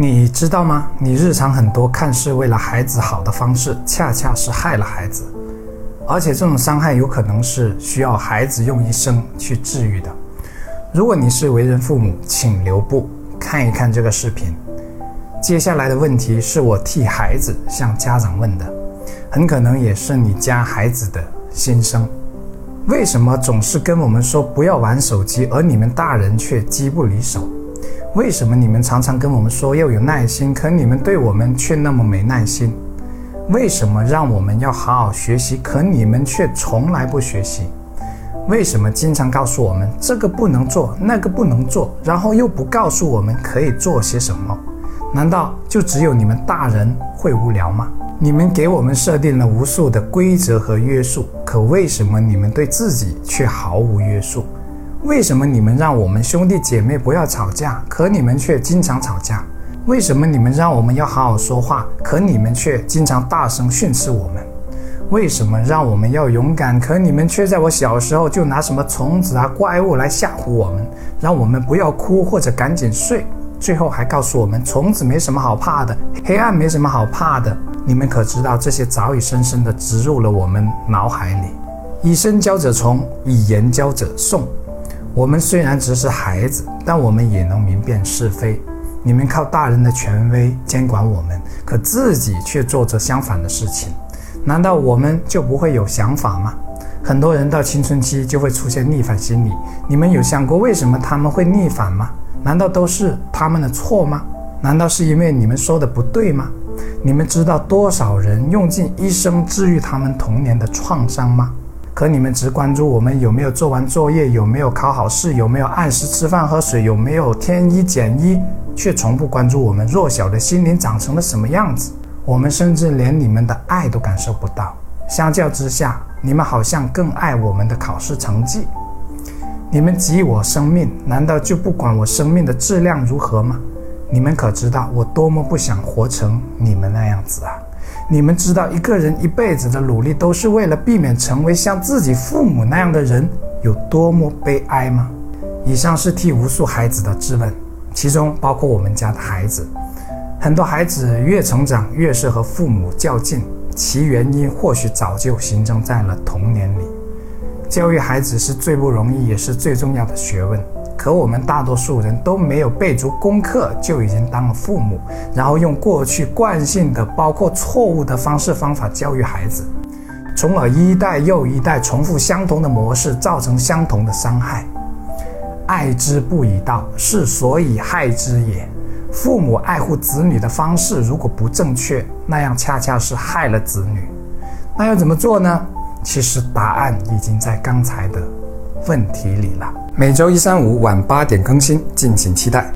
你知道吗？你日常很多看似为了孩子好的方式，恰恰是害了孩子，而且这种伤害有可能是需要孩子用一生去治愈的。如果你是为人父母，请留步看一看这个视频。接下来的问题是我替孩子向家长问的，很可能也是你家孩子的心声。为什么总是跟我们说不要玩手机，而你们大人却机不离手？为什么你们常常跟我们说要有耐心，可你们对我们却那么没耐心？为什么让我们要好好学习，可你们却从来不学习？为什么经常告诉我们这个不能做，那个不能做，然后又不告诉我们可以做些什么？难道就只有你们大人会无聊吗？你们给我们设定了无数的规则和约束，可为什么你们对自己却毫无约束？为什么你们让我们兄弟姐妹不要吵架，可你们却经常吵架？为什么你们让我们要好好说话，可你们却经常大声训斥我们？为什么让我们要勇敢，可你们却在我小时候就拿什么虫子啊、怪物来吓唬我们，让我们不要哭或者赶紧睡，最后还告诉我们虫子没什么好怕的，黑暗没什么好怕的？你们可知道这些早已深深地植入了我们脑海里？以身教者从，以言教者送。我们虽然只是孩子，但我们也能明辨是非。你们靠大人的权威监管我们，可自己却做着相反的事情，难道我们就不会有想法吗？很多人到青春期就会出现逆反心理，你们有想过为什么他们会逆反吗？难道都是他们的错吗？难道是因为你们说的不对吗？你们知道多少人用尽一生治愈他们童年的创伤吗？可你们只关注我们有没有做完作业，有没有考好试，有没有按时吃饭喝水，有没有添衣减衣，却从不关注我们弱小的心灵长成了什么样子。我们甚至连你们的爱都感受不到。相较之下，你们好像更爱我们的考试成绩。你们给我生命，难道就不管我生命的质量如何吗？你们可知道我多么不想活成你们那样子啊！你们知道一个人一辈子的努力都是为了避免成为像自己父母那样的人有多么悲哀吗？以上是替无数孩子的质问，其中包括我们家的孩子。很多孩子越成长越是和父母较劲，其原因或许早就形成在了童年里。教育孩子是最不容易也是最重要的学问。可我们大多数人都没有背足功课，就已经当了父母，然后用过去惯性的、包括错误的方式方法教育孩子，从而一代又一代重复相同的模式，造成相同的伤害。爱之不以道，是所以害之也。父母爱护子女的方式如果不正确，那样恰恰是害了子女。那要怎么做呢？其实答案已经在刚才的问题里了。每周一、三、五晚八点更新，敬请期待。